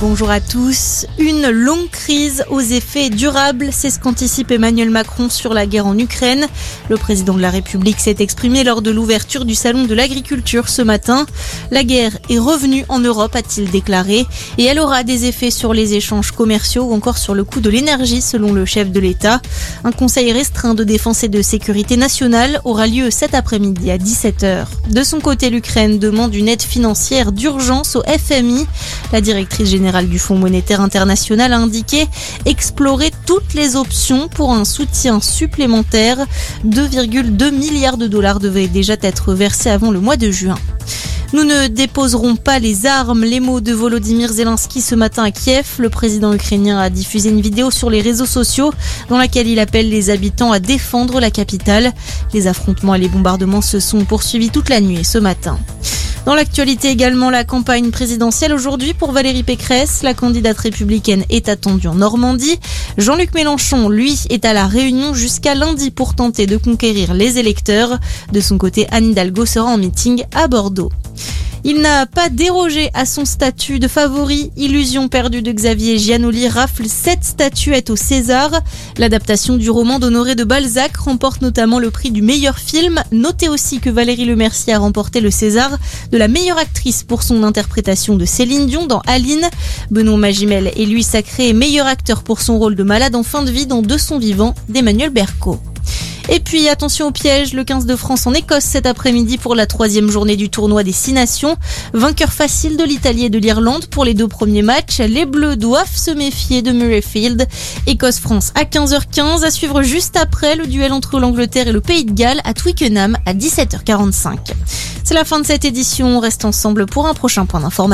Bonjour à tous. Une longue crise aux effets durables, c'est ce qu'anticipe Emmanuel Macron sur la guerre en Ukraine. Le président de la République s'est exprimé lors de l'ouverture du salon de l'agriculture ce matin. La guerre est revenue en Europe, a-t-il déclaré, et elle aura des effets sur les échanges commerciaux ou encore sur le coût de l'énergie, selon le chef de l'État. Un conseil restreint de défense et de sécurité nationale aura lieu cet après-midi à 17h. De son côté, l'Ukraine demande une aide financière d'urgence au FMI. La directrice générale du Fonds monétaire international a indiqué explorer toutes les options pour un soutien supplémentaire. 2,2 milliards de dollars devaient déjà être versés avant le mois de juin. Nous ne déposerons pas les armes, les mots de Volodymyr Zelensky ce matin à Kiev. Le président ukrainien a diffusé une vidéo sur les réseaux sociaux dans laquelle il appelle les habitants à défendre la capitale. Les affrontements et les bombardements se sont poursuivis toute la nuit et ce matin. Dans l'actualité également, la campagne présidentielle aujourd'hui pour Valérie Pécresse. La candidate républicaine est attendue en Normandie. Jean-Luc Mélenchon, lui, est à la Réunion jusqu'à lundi pour tenter de conquérir les électeurs. De son côté, Anne Hidalgo sera en meeting à Bordeaux. Il n'a pas dérogé à son statut de favori. Illusion perdue de Xavier Giannoli rafle sept statuettes au César. L'adaptation du roman d'Honoré de Balzac remporte notamment le prix du meilleur film. Notez aussi que Valérie Lemercier a remporté le César de la meilleure actrice pour son interprétation de Céline Dion dans Aline. Benoît Magimel est lui sacré meilleur acteur pour son rôle de malade en fin de vie dans De son vivant d'Emmanuel Berco. Et puis attention au piège, le 15 de France en Écosse cet après-midi pour la troisième journée du tournoi des Six Nations. Vainqueur facile de l'Italie et de l'Irlande pour les deux premiers matchs. Les Bleus doivent se méfier de Murrayfield. Écosse-France à 15h15 à suivre juste après le duel entre l'Angleterre et le Pays de Galles à Twickenham à 17h45. C'est la fin de cette édition. On reste ensemble pour un prochain point d'information.